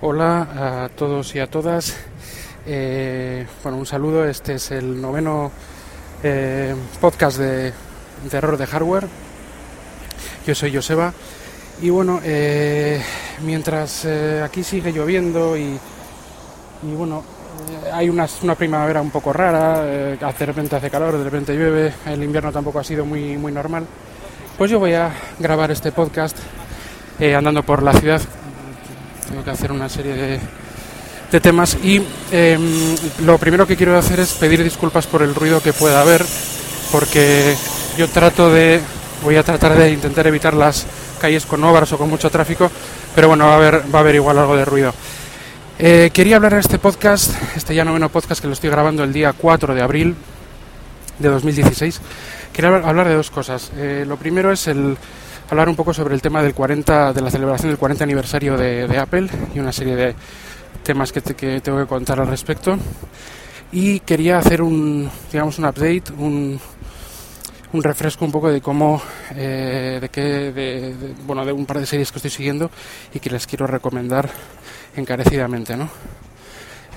Hola a todos y a todas. Eh, bueno, un saludo. Este es el noveno eh, podcast de, de error de hardware. Yo soy Joseba. Y bueno, eh, mientras aquí sigue lloviendo y, y bueno, hay una, una primavera un poco rara, de repente hace calor, de repente llueve, el invierno tampoco ha sido muy, muy normal, pues yo voy a grabar este podcast andando por la ciudad. Tengo que hacer una serie de, de temas y eh, lo primero que quiero hacer es pedir disculpas por el ruido que pueda haber, porque yo trato de, voy a tratar de intentar evitar las calles con obras o con mucho tráfico, pero bueno, va a haber, va a haber igual algo de ruido. Eh, quería hablar en este podcast, este ya noveno podcast que lo estoy grabando el día 4 de abril de 2016. Quería hablar- hablar de dos cosas. Eh, lo primero es el hablar un poco sobre el tema del 40, de la celebración del 40 aniversario de, Apple y una serie de temas que, te- que tengo que contar al respecto. Y quería hacer un, digamos, un update, un, un refresco un poco de cómo, eh, de qué, de- bueno, de un par de series que estoy siguiendo y que les quiero recomendar encarecidamente, ¿no?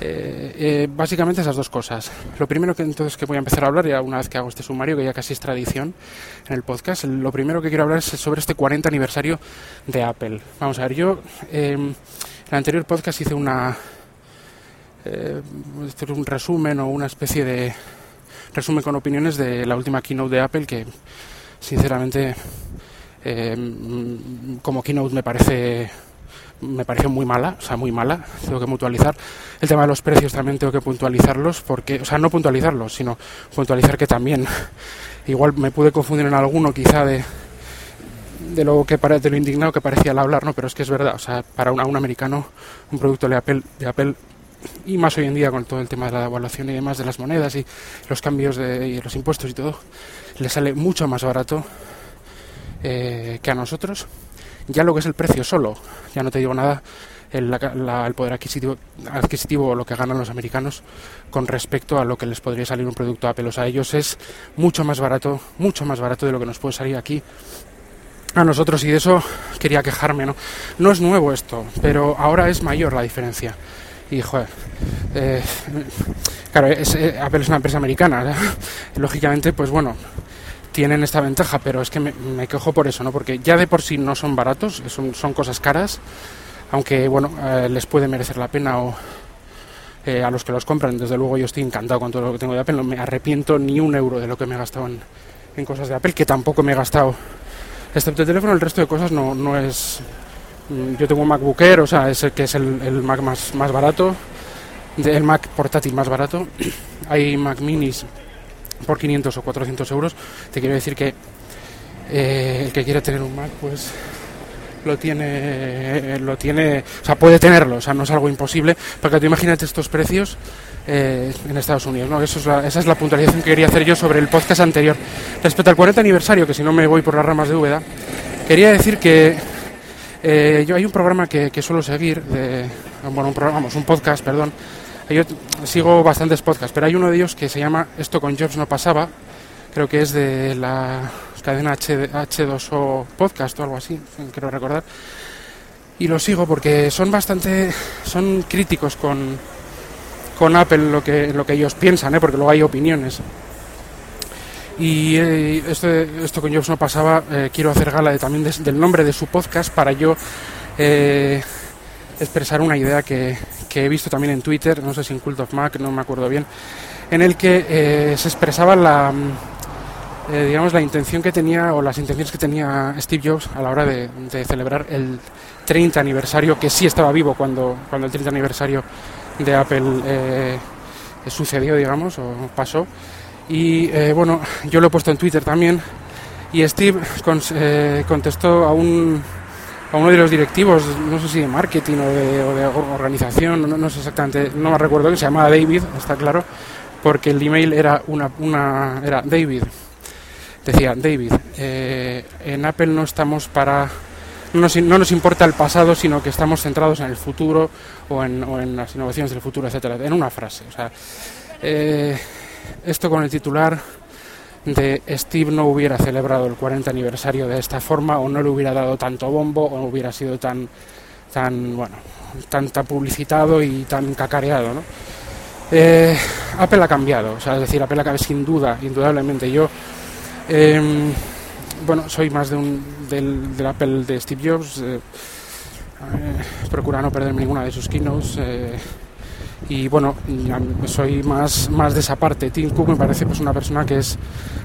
Eh, eh, básicamente esas dos cosas. Lo primero que entonces que voy a empezar a hablar, ya una vez que hago este sumario, que ya casi es tradición en el podcast, lo primero que quiero hablar es sobre este 40 aniversario de Apple. Vamos a ver, yo eh, en el anterior podcast hice una eh, un resumen o una especie de resumen con opiniones de la última keynote de Apple que sinceramente eh, mm, como keynote me parece me pareció muy mala, o sea, muy mala, tengo que puntualizar. El tema de los precios también tengo que puntualizarlos, porque, o sea, no puntualizarlos, sino puntualizar que también, igual me pude confundir en alguno quizá de, de lo que de lo indignado que parecía al hablar, ¿no? Pero es que es verdad, o sea, para un, a un americano, un producto de Apple, de Apple y más hoy en día con todo el tema de la devaluación y demás de las monedas y los cambios de y los impuestos y todo, le sale mucho más barato eh, que a nosotros. Ya lo que es el precio solo, ya no te digo nada, el, la- poder adquisitivo, adquisitivo o lo que ganan los americanos con respecto a lo que les podría salir un producto Apple. O sea, a ellos es mucho más barato, mucho más barato de lo que nos puede salir aquí a nosotros y de eso quería quejarme, ¿no? No es nuevo esto, pero ahora es mayor la diferencia. Y, joder, eh, claro, es- eh, Apple es una empresa americana, lógicamente, pues bueno, tienen esta ventaja, pero es que me, me quejo por eso, ¿no? Porque ya de por sí no son baratos, son, son cosas caras, aunque, bueno, eh, les puede merecer la pena o eh, a los que los compran, desde luego yo estoy encantado con todo lo que tengo de Apple, no me arrepiento ni un euro de lo que me he gastado en, en cosas de Apple, que tampoco me he gastado, excepto el teléfono, el resto de cosas no, no es... mm, Yo tengo un MacBook Air, o sea, es el que es el, el Mac más, más barato, el Mac portátil más barato. Hay Mac minis por 500 o 400 euros. Te quiero decir que eh, el que quiere tener un Mac, pues lo tiene, lo tiene, o sea, puede tenerlo, o sea, no es algo imposible, porque tú imagínate estos precios eh, en Estados Unidos, ¿no? Eso es la- esa es la puntualización que quería hacer yo sobre el podcast anterior. Respecto al 40 aniversario, que si no me voy por las ramas de Úbeda, quería decir que eh, yo hay un programa que, que suelo seguir, de, bueno, un programa, vamos, un podcast, perdón. Yo t- sigo bastantes podcasts, pero hay uno de ellos que se llama Esto con Jobs no pasaba, creo que es de la cadena H, H2O Podcast o algo así, quiero recordar. Y lo sigo porque son bastante, son críticos con, con Apple lo que, lo que ellos piensan, ¿eh? porque luego hay opiniones. Y eh, esto, esto con Jobs no pasaba, eh, quiero hacer gala de, también des- del nombre de su podcast para yo eh, expresar una idea que, que he visto también en Twitter, no sé si en Cult of Mac, no me acuerdo bien, en el que eh, se expresaba la, mm, eh, digamos, la intención que tenía o las intenciones que tenía Steve Jobs a la hora de, celebrar el 30 aniversario, que sí estaba vivo cuando, cuando el 30 aniversario de Apple eh, sucedió, digamos, o pasó. Y eh, bueno, yo lo he puesto en Twitter también. Y Steve contestó a un a uno de los directivos, no sé si de marketing o de, o de or- organización, no, sé exactamente, no me recuerdo, que se llamaba David, está claro, porque el email era una, era David. Decía David, eh, en Apple no estamos para no nos, no nos importa el pasado, sino que estamos centrados en el futuro o en, o en las innovaciones del futuro, etcétera, en una frase. O sea, eh, esto con el titular de Steve no hubiera celebrado el 40 aniversario de esta forma o no le hubiera dado tanto bombo o no hubiera sido tan tan bueno tan, tan publicitado y tan cacareado. Eh, Apple ha cambiado, o sea, es decir, Apple ha cambiado sin duda, indudablemente. Yo, em, bueno, soy más de un, del, del Apple de Steve Jobs, eh, eh, procura no perderme ninguna de sus keynotes. Eh, y bueno, soy más, más de esa parte. Tim Cook me parece pues una persona que es,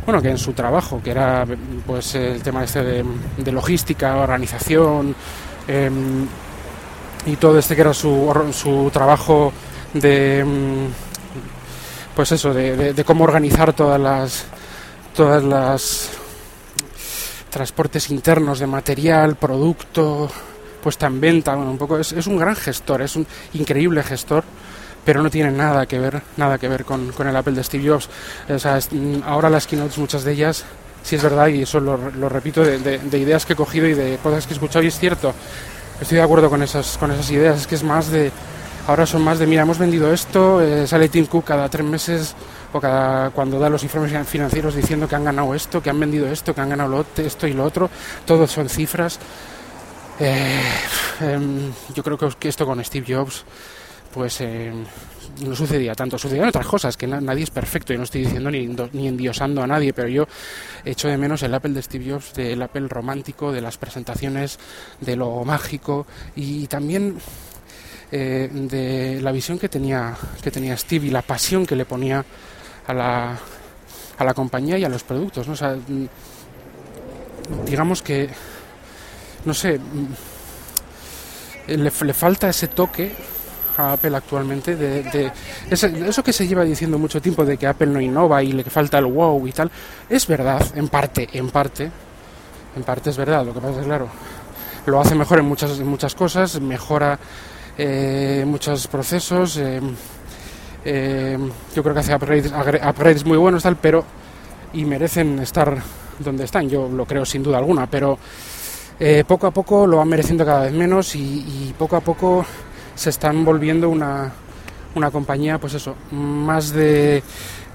bueno, que en su trabajo, que era pues el tema este de, de logística, organización em, y todo este que era su, su trabajo de mm, pues eso, de, de, cómo organizar todas las todas las transportes internos de material, producto, puesta en venta, bueno, un poco es, es un gran gestor, es un increíble gestor pero no tiene nada que ver, nada que ver con, con el Apple de Steve Jobs. O sea, mm, ahora las keynotes, muchas de ellas, sí es verdad, y eso lo, lo repito, de, de, de, ideas que he cogido y de cosas que he escuchado, y es cierto, estoy de acuerdo con esas, con esas ideas, es que es más de, ahora son más de, mira, hemos vendido esto, eh, sale Tim Cook cada tres meses o cada, cuando da los informes financieros diciendo que han ganado esto, que han vendido esto, que han ganado lo, esto y lo otro, todo son cifras. Eh, eh, yo creo que esto con Steve Jobs pues eh, no sucedía tanto. Sucedían otras cosas, que na nadie es perfecto, y no estoy diciendo ni, ni endiosando a nadie, pero yo echo de menos el Apple de Steve Jobs, del Apple romántico, de las presentaciones, de lo mágico, y también eh, de la visión que tenía, que tenía Steve y la pasión que le ponía a la, a la compañía y a los productos. ¿no? Digamos que, no sé, le, le falta ese toque a Apple actualmente, de, de, eso que se lleva diciendo mucho tiempo de que Apple no innova y le falta el wow y tal, es verdad, en parte, en parte, en parte es verdad, lo que pasa es claro, lo hace mejor en muchas, muchas cosas, mejora eh, muchos procesos, eh, eh, yo creo que hace upgrades, upgrades muy buenos tal, pero y merecen estar donde están, yo lo creo sin duda alguna, pero eh, poco a poco lo van mereciendo cada vez menos y, y poco a poco se están volviendo una, una compañía, pues eso, más de,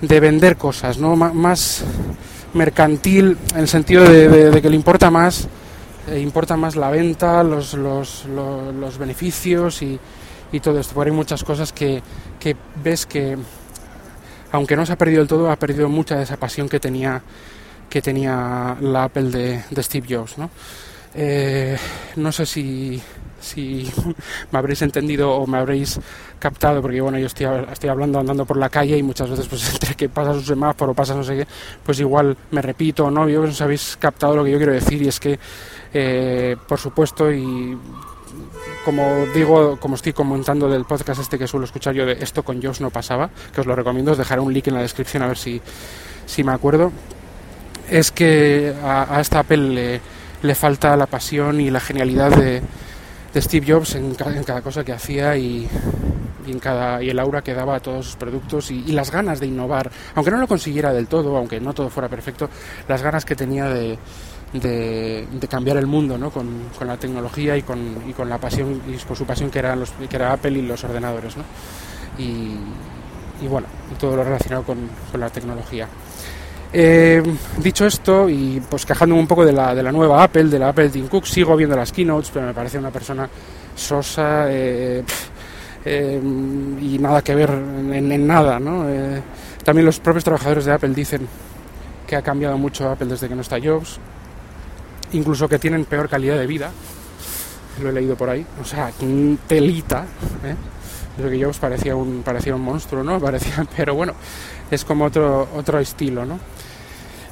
de vender cosas, ¿no? M más mercantil en el sentido de, que le importa más, eh, importa más la venta, los, los, los, beneficios y, y, todo esto. Porque hay muchas cosas que, que ves que, aunque no se ha perdido del todo, ha perdido mucha de esa pasión que tenía, que tenía la Apple de, de Steve Jobs, ¿no? Eh, no sé si si me habréis entendido o me habréis captado, porque bueno, yo estoy, estoy hablando andando por la calle y muchas veces pues entre que pasas un semáforo, pasas no sé qué, pues igual me repito no, yo os habéis captado lo que yo quiero decir y es que, eh, por supuesto, y como digo, como estoy comentando del podcast este que suelo escuchar yo de esto con Josh no pasaba, que os lo recomiendo, os dejaré un link en la descripción a ver si, si me acuerdo, es que a, a esta Apple le, le falta la pasión y la genialidad de de Steve Jobs en cada, en cada cosa que hacía y, en cada, y el aura que daba a todos sus productos y, las ganas de innovar, aunque no lo consiguiera del todo, aunque no todo fuera perfecto, las ganas que tenía de, de, cambiar el mundo ¿no? con, con, la tecnología y con, y con la pasión y con su pasión que, eran los, que era Apple y los ordenadores. ¿no? Y, y bueno, todo lo relacionado con, con la tecnología. Eh, dicho esto, y pues quejándome un poco de la, de la nueva Apple, de la Apple Tim Cook, sigo viendo las keynotes, pero me parece una persona sosa eh, eh, y nada que ver en, en nada. ¿no? Eh, también los propios trabajadores de Apple dicen que ha cambiado mucho Apple desde que no está Jobs, incluso que tienen peor calidad de vida. Lo he leído por ahí, o sea, telita. ¿eh? Eso que Jobs parecía un, parecía un monstruo, ¿no? Parecía, pero bueno, es como otro, otro estilo, ¿no?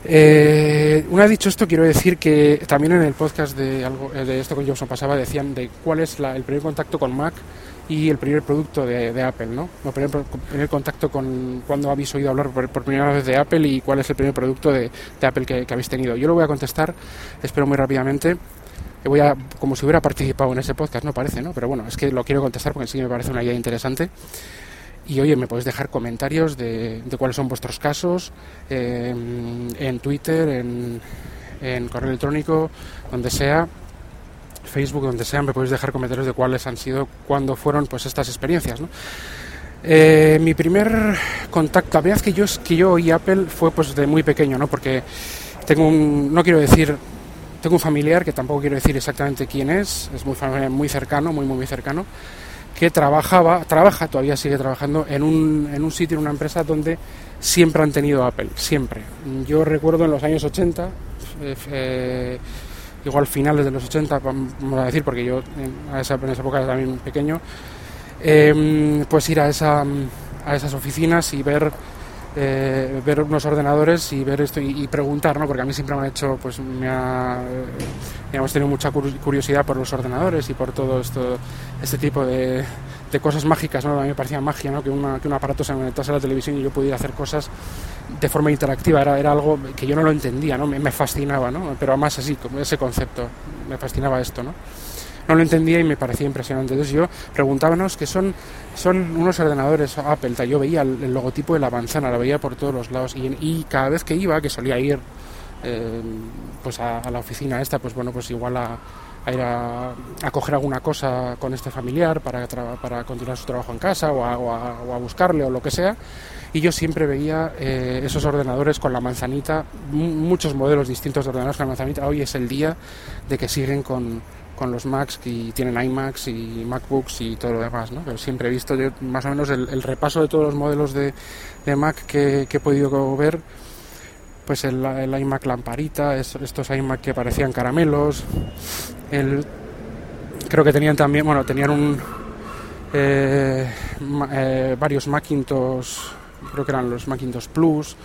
Eh, una vez dicho esto, quiero decir que también en el podcast de, algo, eh, de esto con Jobson pasaba decían de cuál es la, el primer contacto con Mac y el primer producto de, Apple, ¿no? El primer, contacto con cuando habéis oído hablar por, primera vez de Apple y cuál es el primer producto de, de Apple que, que, habéis tenido. Yo lo voy a contestar, espero muy rápidamente. Voy a, como si hubiera participado en ese podcast, no parece, ¿no? Pero bueno, es que lo quiero contestar porque sí me parece una idea interesante. Y oye, me podéis dejar comentarios de, de cuáles son vuestros casos eh, en Twitter, en, en, correo electrónico, donde sea, Facebook, donde sea, me podéis dejar comentarios de cuáles han sido, cuándo fueron pues estas experiencias, ¿no? Eh, mi primer contacto, la verdad que yo, que yo oí Apple fue pues de muy pequeño, ¿no? Porque tengo un, no quiero decir, tengo un familiar que tampoco quiero decir exactamente quién es, es muy, muy cercano, muy, muy cercano, que trabajaba, trabaja, todavía sigue trabajando en un, en un sitio, en una empresa donde siempre han tenido Apple, siempre. Yo recuerdo en los años 80, eh, eh, igual finales de los 80, vamos a decir, porque yo en esa, en esa época era también pequeño, eh, pues ir a, esa, a esas oficinas y ver eh, ver unos ordenadores y ver esto y, preguntar, ¿no? Porque a mí siempre me ha hecho, pues me ha, hemos tenido mucha curiosidad por los ordenadores y por todo esto, este tipo de, cosas mágicas, ¿no? A mí me parecía magia, ¿no? Que, una, que un aparato se conectase a la televisión y yo pudiera hacer cosas de forma interactiva, era, era algo que yo no lo entendía, ¿no? Me, fascinaba, ¿no? Pero además así, ese concepto, me fascinaba esto, ¿no? No lo entendía y me parecía impresionante. Entonces yo preguntábamos que son, son unos ordenadores Apple, yo veía el, logotipo de la manzana, lo veía por todos los lados y, cada vez que iba, que solía ir eh, pues a, la oficina esta, pues bueno, pues igual a, ir a, coger alguna cosa con este familiar para, para continuar su trabajo en casa o a, buscarle o lo que sea. Y yo siempre veía eh, esos ordenadores con la manzanita, muchos modelos distintos de ordenadores con la manzanita. Hoy es el día de que siguen con, con los Macs que tienen iMacs y MacBooks y todo lo demás, ¿no? Pero siempre he visto yo más o menos el, repaso de todos los modelos de, Mac que, he podido ver, pues el, iMac lamparita, estos iMac que parecían caramelos, el, creo que tenían también, bueno, tenían un eh, eh, varios Macintosh, creo que eran los Macintosh Plus,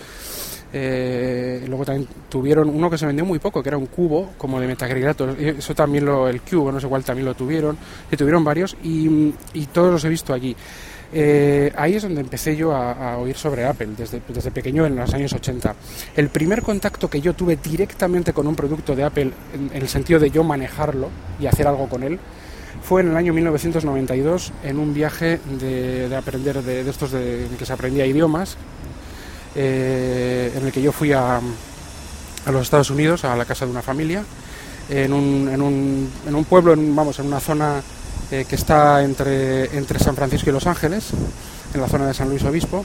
eh, luego también tuvieron uno que se vendió muy poco, que era un cubo como de metacrilato. Eso también lo, el cubo, no sé cuál también lo tuvieron. Y tuvieron varios y, todos los he visto allí. Eh, ahí es donde empecé yo a, oír sobre Apple, desde, desde, pequeño en los años 80. El primer contacto que yo tuve directamente con un producto de Apple, en, el sentido de yo manejarlo y hacer algo con él, fue en el año 1992 en un viaje de, aprender de, de estos de que se aprendía idiomas eh, en el que yo fui a, los Estados Unidos, a la casa de una familia, en un, en un, en un pueblo, vamos, en una zona eh, que está entre, entre San Francisco y Los Ángeles, en la zona de San Luis Obispo.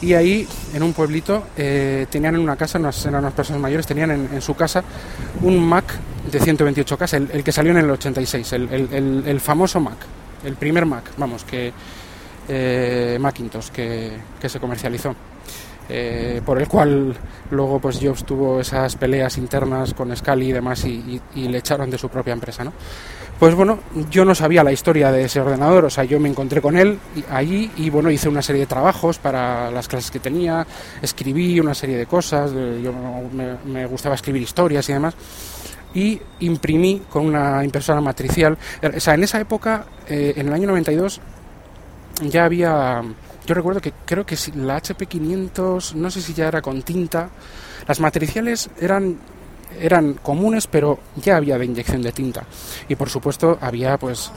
Y ahí, en un pueblito, eh, tenían en una casa, eran unas personas mayores, tenían en, su casa un Mac de 128K, el, el que salió en el 86, el, el, el, famoso Mac, el primer Mac, vamos, que Macintosh que, que se comercializó. Eh, por el cual luego pues Jobs tuvo esas peleas internas con Scali y demás y, le echaron de su propia empresa, ¿no? Pues bueno, yo no sabía la historia de ese ordenador, o sea, yo me encontré con él allí y bueno, hice una serie de trabajos para las clases que tenía, escribí una serie de cosas, yo me, gustaba escribir historias y demás y imprimí con una impresora matricial. O sea, en esa época, eh, en el año 92, ya había yo recuerdo que creo que la HP 500, no sé si ya era con tinta, las matriciales eran eran comunes, pero ya había de inyección de tinta. Y por supuesto había pues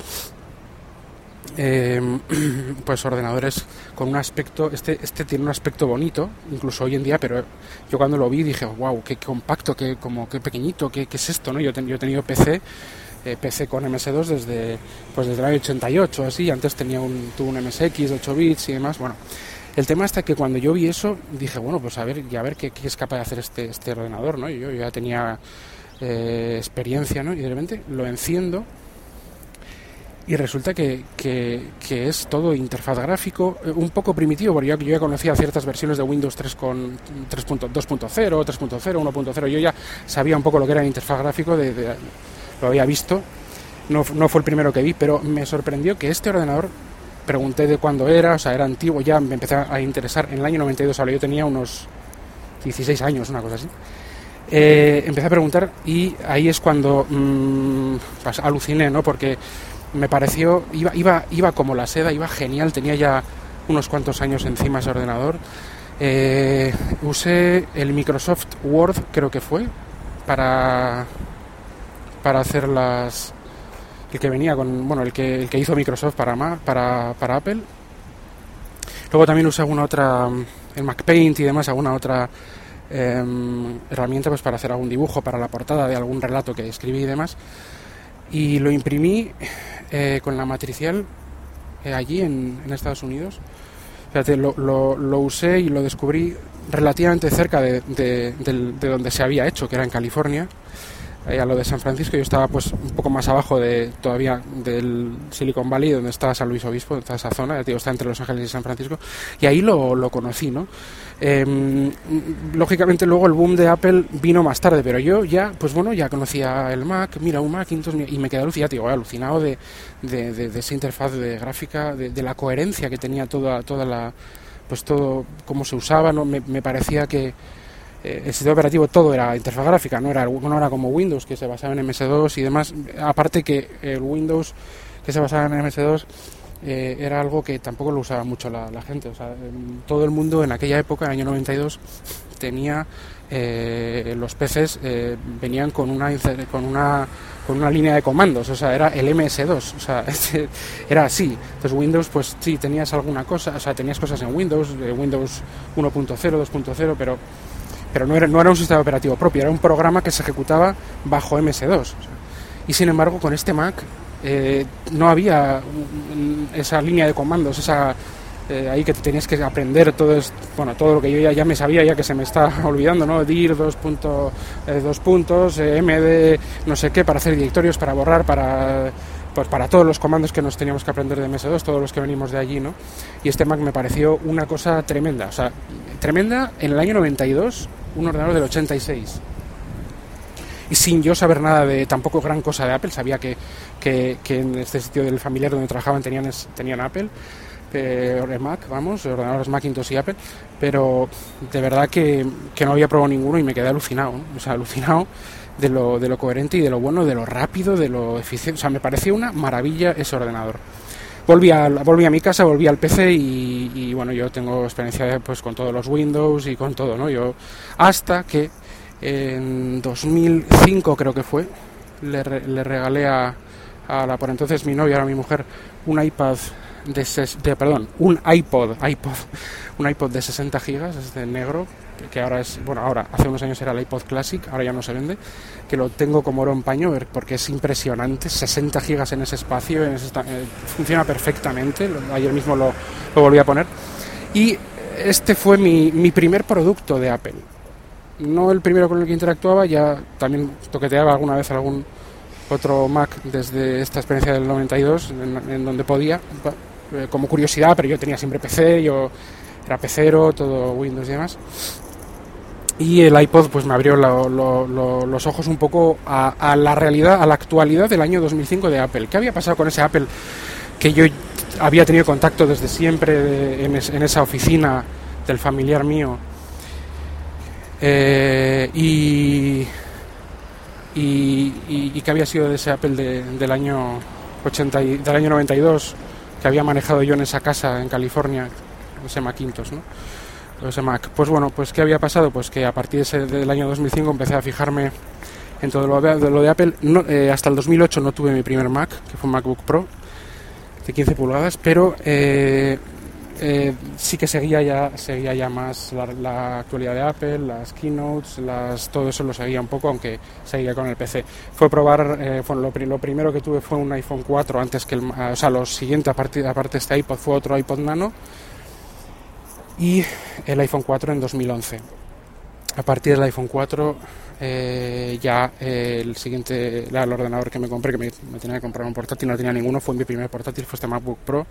em, pues ordenadores con un aspecto, este, este tiene un aspecto bonito, incluso hoy en día, pero yo cuando lo vi dije, wow, qué compacto, qué, como, qué pequeñito, qué, qué es esto, ¿no? Yo, yo he tenido PC eh, PC con MS2 desde, pues desde el año 88, así, antes tenía un, tuve un MSX de 8 bits y demás, bueno. El tema está que cuando yo vi eso, dije, bueno, pues a ver, a ver qué, es capaz de hacer este, este ordenador, ¿no? Y yo ya tenía eh, experiencia, ¿no? Y de repente lo enciendo y resulta que, que, es todo interfaz gráfico, eh, un poco primitivo, porque yo, ya conocía ciertas versiones de Windows 3 con 3.2.0, 3.0, 1.0, yo ya sabía un poco lo que era el interfaz gráfico de lo había visto, no, no fue el primero que vi, pero me sorprendió que este ordenador, pregunté de cuándo era, o sea, era antiguo, ya me empecé a interesar en el año 92, ahora yo tenía unos 16 años, una cosa así. Eh, empecé a preguntar y ahí es cuando mmm, pues, aluciné, ¿no? Porque me pareció, iba, iba, iba como la seda, iba genial, tenía ya unos cuantos años encima ese ordenador. Eh, usé el Microsoft Word, creo que fue, para, para hacer las el que venía con bueno el que el que hizo Microsoft para para, para Apple. Luego también usé alguna otra el MacPaint y demás alguna otra em, herramienta pues para hacer algún dibujo para la portada de algún relato que escribí y demás. Y lo imprimí eh, con la matricial eh, allí en, Estados Unidos. Fíjate, lo, lo, usé y lo descubrí relativamente cerca de, de, donde se había hecho, que era en California, eh, a lo de San Francisco. Yo estaba pues un poco más abajo de todavía del Silicon Valley, donde está San Luis Obispo, toda esa zona, digo, está entre Los Ángeles y San Francisco, y ahí lo, lo conocí, ¿no? Em, lógicamente luego el boom de Apple vino más tarde, pero yo ya, pues bueno, ya conocía el Mac, mira un Mac, y me quedé alucinado, alucinado de, de, de, esa interfaz de gráfica, de, la coherencia que tenía toda, toda la, pues todo, cómo se usaba, ¿no? me, me parecía que eh, el sistema operativo todo era interfaz gráfica, no era, no era como Windows que se basaba en MS2 y demás, aparte que el Windows que se basaba en MS2 eh, era algo que tampoco lo usaba mucho la, gente. O sea, todo el mundo en aquella época, en el año 92, tenía eh, los PCs venían con una con una con una línea de comandos, o sea, era el MS2, o sea, era así. Entonces Windows, pues sí, tenías alguna cosa, o sea, tenías cosas en Windows, Windows 1.0, 2.0, pero pero no era, no era un sistema operativo propio, era un programa que se ejecutaba bajo MS2. y sin embargo, con este Mac eh, no había esa línea de comandos, esa eh, ahí que tenías que aprender todo bueno todo lo que yo ya, ya, me sabía ya que se me está olvidando no dir dos, punto, eh, dos puntos md no sé qué para hacer directorios para borrar para pues para todos los comandos que nos teníamos que aprender de MS2, todos los que venimos de allí, ¿no? Y este Mac me pareció una cosa tremenda, o sea, tremenda en el año 92, un ordenador del 86. Y sin yo saber nada de tampoco gran cosa de Apple, sabía que, que, en este sitio del familiar donde trabajaban tenían, tenían Apple, eh, Mac, vamos, ordenadores Macintosh y Apple, pero de verdad que, que no había probado ninguno y me quedé alucinado, o sea, alucinado de lo, de lo coherente y de lo bueno, de lo rápido, de lo eficiente. O sea, me pareció una maravilla ese ordenador. Volví a, volví a mi casa, volví al PC y, bueno, yo tengo experiencia pues con todos los Windows y con todo, ¿no? Yo hasta que en 2005 creo que fue, le, le regalé a, a, la por entonces mi novia, ahora mi mujer, un iPad de, de, perdón, un iPod, iPod, un iPod de 60 gigas, es de negro, que ahora es, bueno, ahora, hace unos años era el iPod Classic, ahora ya no se vende, que lo tengo como oro en paño porque es impresionante, 60 gigas en ese espacio, eh, funciona perfectamente, ayer mismo lo, lo, volví a poner. Y este fue mi, mi primer producto de Apple. No el primero con el que interactuaba, ya también toqueteaba alguna vez algún otro Mac desde esta experiencia del 92, en, donde podía, eh, como curiosidad, pero yo tenía siempre PC, yo era pecero, todo Windows y demás y el iPod pues me abrió los ojos un poco a, la realidad, a la actualidad del año 2005 de Apple. ¿Qué había pasado con ese Apple que yo había tenido contacto desde siempre en, esa oficina del familiar mío? Eh, y, y, que había sido de ese Apple del año 80 del año 92 que había manejado yo en esa casa en California, ese Macintosh, ¿no? ese Mac. Pues bueno, pues ¿qué había pasado? Pues que a partir de del año 2005 empecé a fijarme en todo lo de, lo de Apple. Eh, hasta el 2008 no tuve mi primer Mac, que fue un MacBook Pro de 15 pulgadas, pero eh, eh, sí que seguía ya, seguía ya más la, actualidad de Apple, las keynotes, todo eso lo seguía un poco, aunque seguía con el PC. Fue probar, fue lo, primero que tuve fue un iPhone 4 antes que el, o sea, lo siguiente aparte, aparte de este iPod fue otro iPod Nano y el iPhone 4 en 2011. A partir del iPhone 4 eh, ya eh, el siguiente, el ordenador que me compré, que me, tenía que comprar un portátil, no tenía ninguno, fue mi primer portátil, fue este MacBook Pro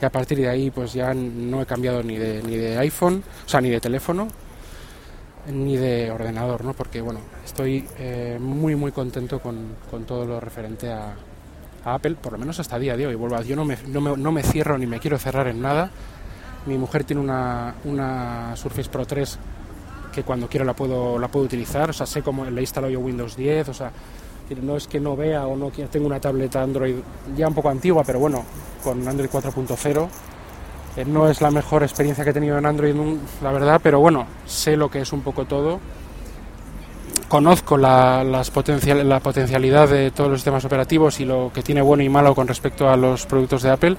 y a partir de ahí pues ya no he cambiado ni de, ni de iPhone, o sea, ni de teléfono, ni de ordenador, ¿no? Porque bueno, estoy eh, muy muy contento con, con, todo lo referente a, Apple, por lo menos hasta día de hoy. Vuelvo a, yo no me, no, me, no me cierro ni me quiero cerrar en nada mi mujer tiene una, una Surface Pro 3 que cuando quiero la puedo, la puedo utilizar, o sea, sé cómo le instalo yo Windows 10, o sea, no es que no vea o no tengo una tableta Android ya un poco antigua, pero bueno, con Android 4.0. Eh, no es la mejor experiencia que he tenido en Android, la verdad, pero bueno, sé lo que es un poco todo. Conozco la, las potencial, la potencialidad de todos los sistemas operativos y lo que tiene bueno y malo con respecto a los productos de Apple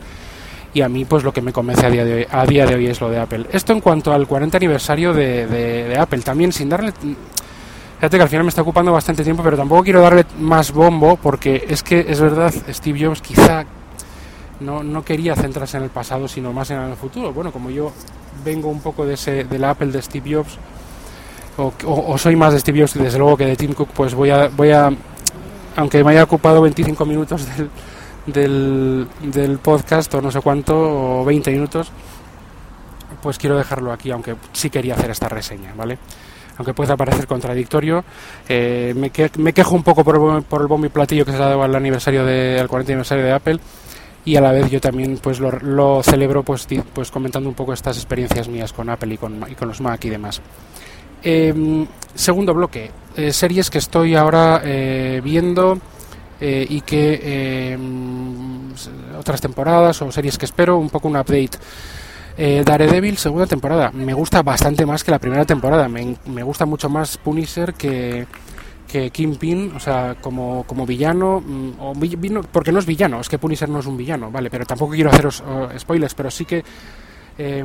y a mí pues lo que me convence a día de hoy, a día de hoy es lo de Apple. Esto en cuanto al 40 aniversario de, de, Apple, también sin darle... Fíjate que al final me está ocupando bastante tiempo, pero tampoco quiero darle más bombo porque es que es verdad, Steve Jobs quizá no, no quería centrarse en el pasado, sino más en el futuro. Bueno, como yo vengo un poco de ese, del Apple de Steve Jobs, o, soy más de Steve Jobs desde luego que de Tim Cook, pues voy a, voy a aunque me haya ocupado 25 minutos del, del, del podcast o no sé cuánto, o 20 minutos, pues quiero dejarlo aquí, aunque sí quería hacer esta reseña, ¿vale? Aunque pueda parecer contradictorio, eh, me, me, quejo un poco por por el bombo y platillo que se ha dado al aniversario de, al 40 aniversario de Apple y a la vez yo también pues lo, lo celebro pues, pues comentando un poco estas experiencias mías con Apple y con, con los Mac y demás. Eh, segundo bloque, eh, series que estoy ahora eh, viendo eh, y que em, otras temporadas o series que espero, un poco un update. Eh, Daredevil, segunda temporada. Me gusta bastante más que la primera temporada. Me, me gusta mucho más Punisher que, que Kingpin, o sea, como, como villano, mm, o, porque no es villano, es que Punisher no es un villano, ¿vale? Pero tampoco quiero haceros spoilers, pero sí que eh,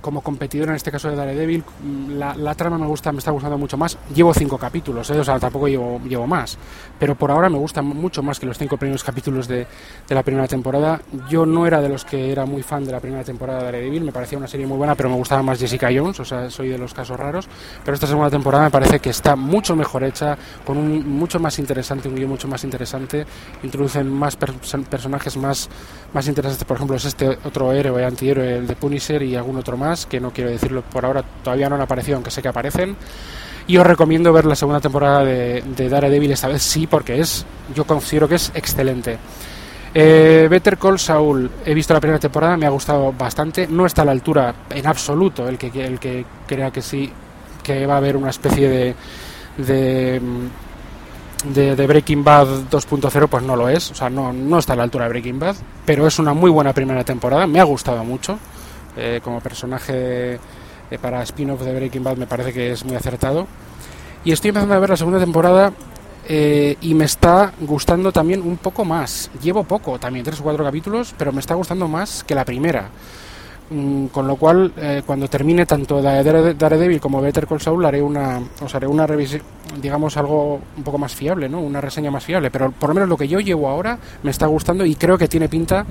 como competidor en este caso de Daredevil, la, la, trama me gusta, me está gustando mucho más. Llevo cinco capítulos, ¿eh? o sea, tampoco llevo, llevo más, pero por ahora me gusta mucho más que los cinco primeros capítulos de, de, la primera temporada. Yo no era de los que era muy fan de la primera temporada de Daredevil, me parecía una serie muy buena, pero me gustaba más Jessica Jones, o sea, soy de los casos raros. Pero esta segunda temporada me parece que está mucho mejor hecha, con un mucho más interesante, un guion mucho más interesante, introducen más per personajes más, más interesantes, por ejemplo, es este otro héroe, antihéroe, el de Punisher y algún otro más, que no quiero decirlo por ahora, todavía no han aparecido, aunque sé que aparecen. Y os recomiendo ver la segunda temporada de, de Daredevil, esta vez sí, porque es, yo considero que es excelente. Eh, Better Call Saul, he visto la primera temporada, me ha gustado bastante, no está a la altura en absoluto el que, el que crea que sí, que va a haber una especie de, de de, de, Breaking Bad 2.0 pues no lo es, o sea, no, no está a la altura de Breaking Bad, pero es una muy buena primera temporada, me ha gustado mucho, eh, como personaje eh, para spin-off de Breaking Bad me parece que es muy acertado. Y estoy empezando a ver la segunda temporada eh, y me está gustando también un poco más. Llevo poco, también tres o cuatro capítulos, pero me está gustando más que la primera. Mm, con lo cual, eh, cuando termine tanto Daredevil como Better Call Saul, haré una, os haré una revisión, digamos, algo un poco más fiable, ¿no? Una reseña más fiable. Pero por lo menos lo que yo llevo ahora me está gustando y creo que tiene pinta,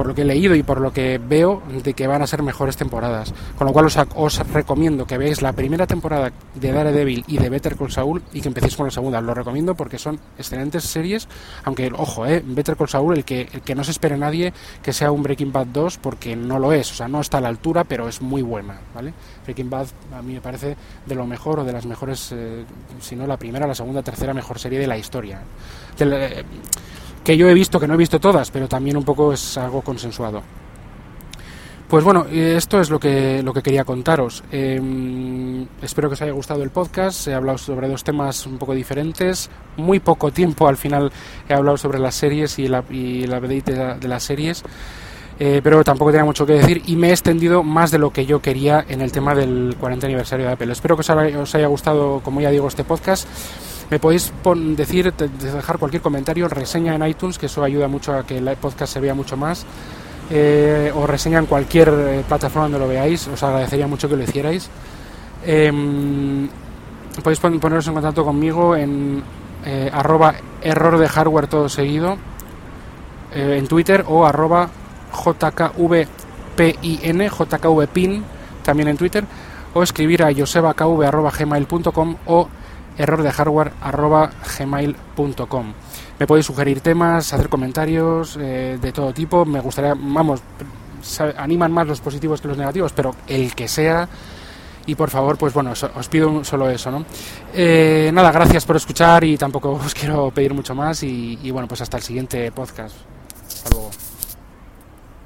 por lo que he leído y por lo que veo, de que van a ser mejores temporadas. Con lo cual os, os recomiendo que veáis la primera temporada de Daredevil y de Better Call Saul y que empecéis con la segunda. Lo recomiendo porque son excelentes series, aunque, ojo, eh, Better Call Saul, el que, el que no se espere nadie que sea un Breaking Bad 2 porque no lo es sea, no está a la altura, pero es muy buena, ¿vale? Breaking Bad a mí me parece de lo mejor o de las mejores, eh, si no la primera, la segunda, tercera mejor serie de la historia. De la, eh, que yo he visto, que no he visto todas, pero también un poco es algo consensuado. Pues bueno, esto es lo que, lo que quería contaros. Eh, espero que os haya gustado el podcast. He hablado sobre dos temas un poco diferentes. Muy poco tiempo al final he hablado sobre las series y la, y la de, las series eh, pero tampoco tenía mucho que decir y me he extendido más de lo que yo quería en el tema del 40 aniversario de Apple. Espero que os haya, gustado, como ya digo, este podcast. Me podéis decir, dejar cualquier comentario, reseña en iTunes, que eso ayuda mucho a que el podcast se vea mucho más. Eh, o reseña en cualquier eh, plataforma donde lo veáis, os agradecería mucho que lo hicierais. Eh, podéis poneros en contacto conmigo en eh, arroba error de hardware todo seguido eh, en Twitter o arroba JKVPIN, JKVPIN, también en Twitter, o escribir a josebakv.gmail.com o error de hardware gmail.com. Me podéis sugerir temas, hacer comentarios eh, de todo tipo. Me gustaría, vamos, animan más los positivos que los negativos, pero el que sea. Y por favor, pues bueno, os pido solo eso, ¿no? Eh, nada, gracias por escuchar y tampoco os quiero pedir mucho más. Y, y bueno, pues hasta el siguiente podcast.